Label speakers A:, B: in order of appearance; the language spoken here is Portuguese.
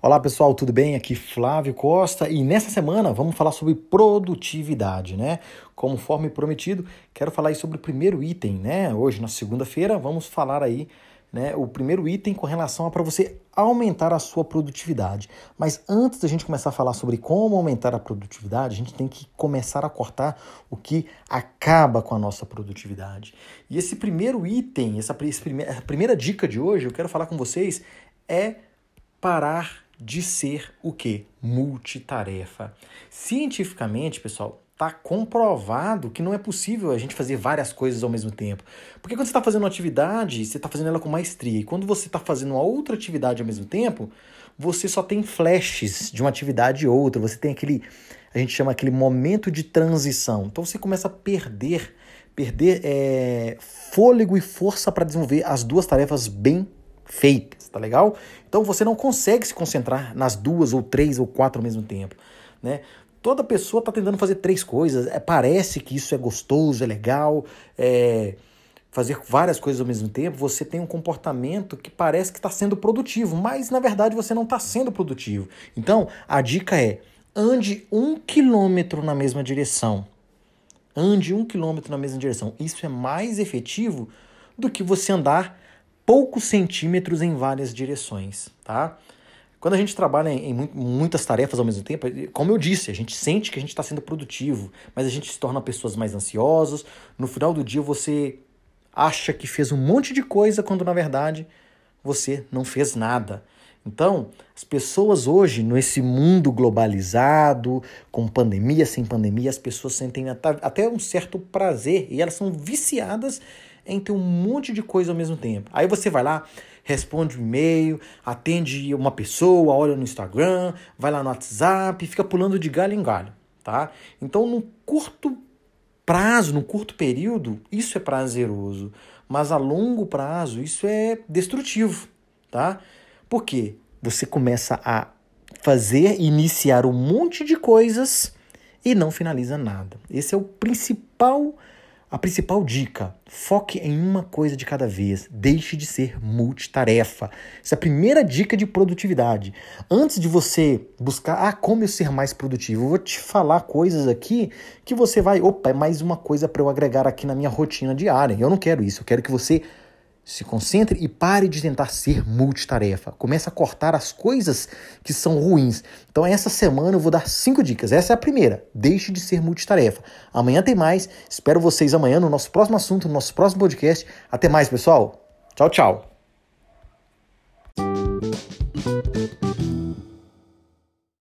A: Olá pessoal, tudo bem? Aqui Flávio Costa e nessa semana vamos falar sobre produtividade, né? Conforme prometido, quero falar aí sobre o primeiro item, né? Hoje, na segunda-feira, vamos falar aí, né? O primeiro item com relação a para você aumentar a sua produtividade. Mas antes da gente começar a falar sobre como aumentar a produtividade, a gente tem que começar a cortar o que acaba com a nossa produtividade. E esse primeiro item, essa, essa primeira dica de hoje, eu quero falar com vocês é parar de ser o que? Multitarefa. Cientificamente, pessoal, está comprovado que não é possível a gente fazer várias coisas ao mesmo tempo. Porque quando você está fazendo uma atividade, você está fazendo ela com maestria. E quando você está fazendo uma outra atividade ao mesmo tempo, você só tem flashes de uma atividade e outra. Você tem aquele, a gente chama aquele momento de transição. Então você começa a perder, perder é, fôlego e força para desenvolver as duas tarefas bem feitas, tá legal? Então você não consegue se concentrar nas duas ou três ou quatro ao mesmo tempo, né? Toda pessoa está tentando fazer três coisas. É, parece que isso é gostoso, é legal, é, fazer várias coisas ao mesmo tempo. Você tem um comportamento que parece que está sendo produtivo, mas na verdade você não está sendo produtivo. Então a dica é ande um quilômetro na mesma direção. Ande um quilômetro na mesma direção. Isso é mais efetivo do que você andar poucos centímetros em várias direções, tá? Quando a gente trabalha em, muitas tarefas ao mesmo tempo, como eu disse, a gente sente que a gente está sendo produtivo, mas a gente se torna pessoas mais ansiosas. No final do dia, você acha que fez um monte de coisa quando na verdade você não fez nada. Então, as pessoas hoje, nesse mundo globalizado, com pandemia, sem pandemia, as pessoas sentem até um certo prazer e elas são viciadas em ter um monte de coisa ao mesmo tempo. Aí você vai lá, responde um e-mail, atende uma pessoa, olha no Instagram, vai lá no WhatsApp, fica pulando de galho em galho, tá? Então, no curto prazo, no curto período, isso é prazeroso, mas a longo prazo isso é destrutivo, tá? Por quê? Você começa a fazer, iniciar um monte de coisas e não finaliza nada. Esse é o principal a principal dica: foque em uma coisa de cada vez, deixe de ser multitarefa. Essa é a primeira dica de produtividade. Antes de você buscar, ah, como eu ser mais produtivo, eu vou te falar coisas aqui que você vai, opa, é mais uma coisa para eu agregar aqui na minha rotina diária. Eu não quero isso, eu quero que você se concentre e pare de tentar ser multitarefa. Comece a cortar as coisas que são ruins. Então, essa semana eu vou dar cinco dicas. Essa é a primeira. Deixe de ser multitarefa. Amanhã tem mais. Espero vocês amanhã no nosso próximo assunto, no nosso próximo podcast. Até mais, pessoal. Tchau, tchau.